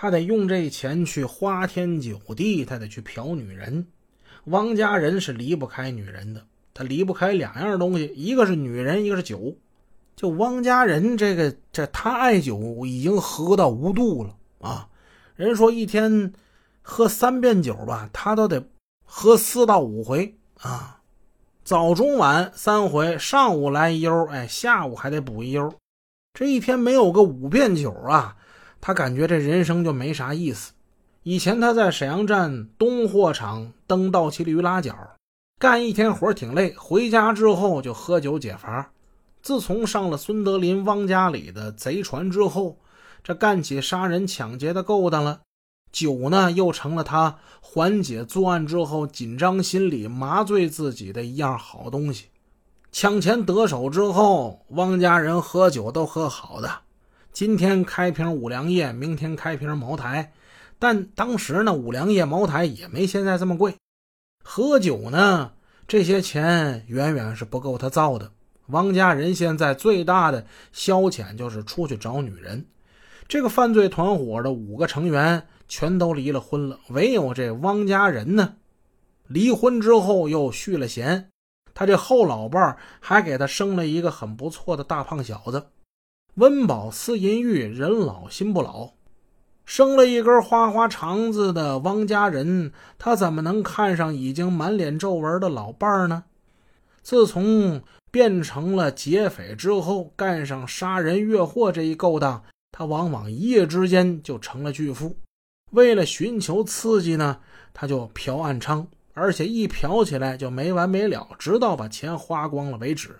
他得用这钱去花天酒地，他得去嫖女人。汪家人是离不开女人的，他离不开两样东西，一个是女人，一个是酒。就汪家人这个，这他爱酒已经喝到无度了啊！人说一天喝三遍酒吧，他都得喝四到五回啊，早中晚三回，上午来一悠，哎，下午还得补一悠。这一天没有个五遍酒啊，他感觉这人生就没啥意思。以前他在沈阳站东货场蹬倒骑驴拉脚，干一天活挺累，回家之后就喝酒解乏。自从上了孙德林、汪家里的贼船之后，这干起杀人抢劫的勾当了。酒呢，又成了他缓解作案之后紧张心理、麻醉自己的一样好东西。抢钱得手之后，汪家人喝酒都喝好的。今天开瓶五粮液，明天开瓶茅台。但当时呢，五粮液、茅台也没现在这么贵。喝酒呢，这些钱远远是不够他造的。汪家人现在最大的消遣就是出去找女人。这个犯罪团伙的五个成员全都离了婚了，唯有这汪家人呢，离婚之后又续了弦。他这后老伴还给他生了一个很不错的大胖小子，温饱思淫欲，人老心不老。生了一根花花肠子的汪家人，他怎么能看上已经满脸皱纹的老伴儿呢？自从变成了劫匪之后，干上杀人越货这一勾当，他往往一夜之间就成了巨富。为了寻求刺激呢，他就嫖暗娼。而且一嫖起来就没完没了，直到把钱花光了为止。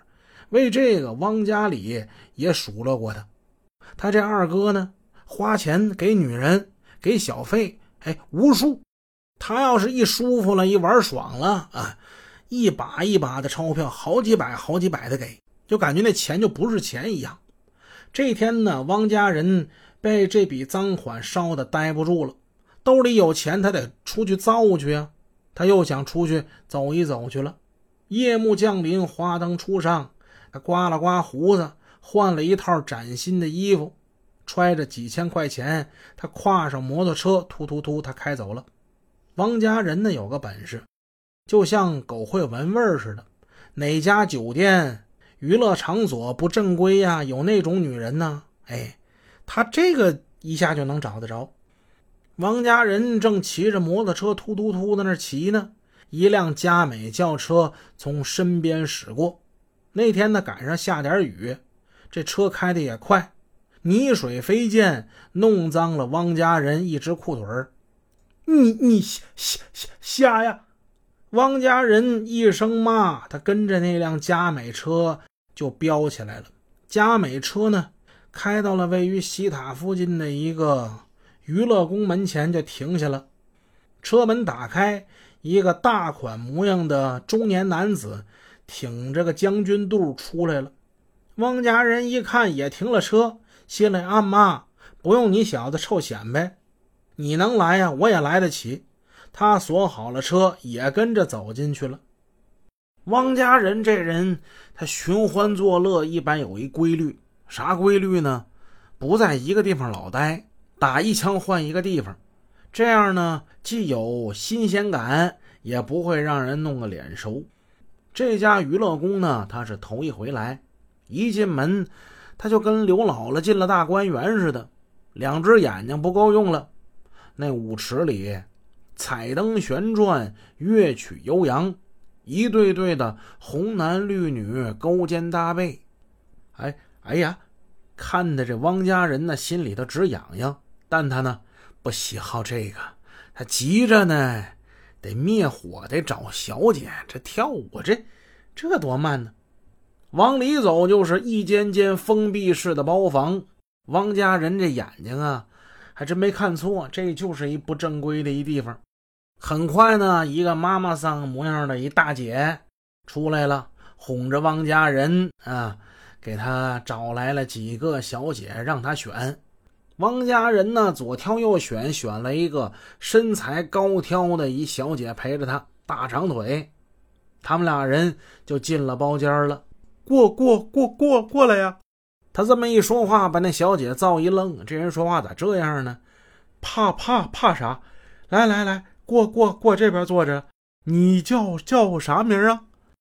为这个，汪家里也数落过他。他这二哥呢，花钱给女人，给小费，哎，无数。他要是一舒服了，一玩爽了啊，一把一把的钞票，好几百、好几百的给，就感觉那钱就不是钱一样。这天呢，汪家人被这笔赃款烧的呆不住了，兜里有钱，他得出去造去啊。他又想出去走一走去了。夜幕降临，花灯初上，他刮了刮胡子，换了一套崭新的衣服，揣着几千块钱，他跨上摩托车，突突突，他开走了。汪家人呢，有个本事，就像狗会闻味儿似的，哪家酒店、娱乐场所不正规呀？有那种女人呢？哎，他这个一下就能找得着。王家人正骑着摩托车突突突在那骑呢，一辆佳美轿车从身边驶过。那天呢，赶上下点雨，这车开的也快，泥水飞溅，弄脏了汪家人一只裤腿。你你瞎瞎瞎瞎呀！汪家人一声骂，他跟着那辆佳美车就飙起来了。佳美车呢，开到了位于西塔附近的一个。娱乐宫门前就停下了，车门打开，一个大款模样的中年男子挺着个将军肚出来了。汪家人一看也停了车，心里暗骂：“不用你小子臭显摆，你能来呀，我也来得起。”他锁好了车，也跟着走进去了。汪家人这人，他寻欢作乐一般有一规律，啥规律呢？不在一个地方老待。打一枪换一个地方，这样呢既有新鲜感，也不会让人弄个脸熟。这家娱乐宫呢，他是头一回来，一进门他就跟刘姥姥进了大观园似的，两只眼睛不够用了。那舞池里彩灯旋转，乐曲悠扬，一对对的红男绿女勾肩搭背。哎哎呀，看的这汪家人呢心里头直痒痒。但他呢不喜好这个，他急着呢得灭火，得找小姐。这跳舞这这多慢呢？往里走就是一间间封闭式的包房。汪家人这眼睛啊，还真没看错，这就是一不正规的一地方。很快呢，一个妈妈桑模样的一大姐出来了，哄着汪家人啊，给他找来了几个小姐让他选。汪家人呢，左挑右选，选了一个身材高挑的一小姐陪着他，大长腿。他们俩人就进了包间了。过过过过过来呀！他这么一说话，把那小姐造一愣。这人说话咋这样呢？怕怕怕啥？来来来，过过过这边坐着。你叫叫啥名啊？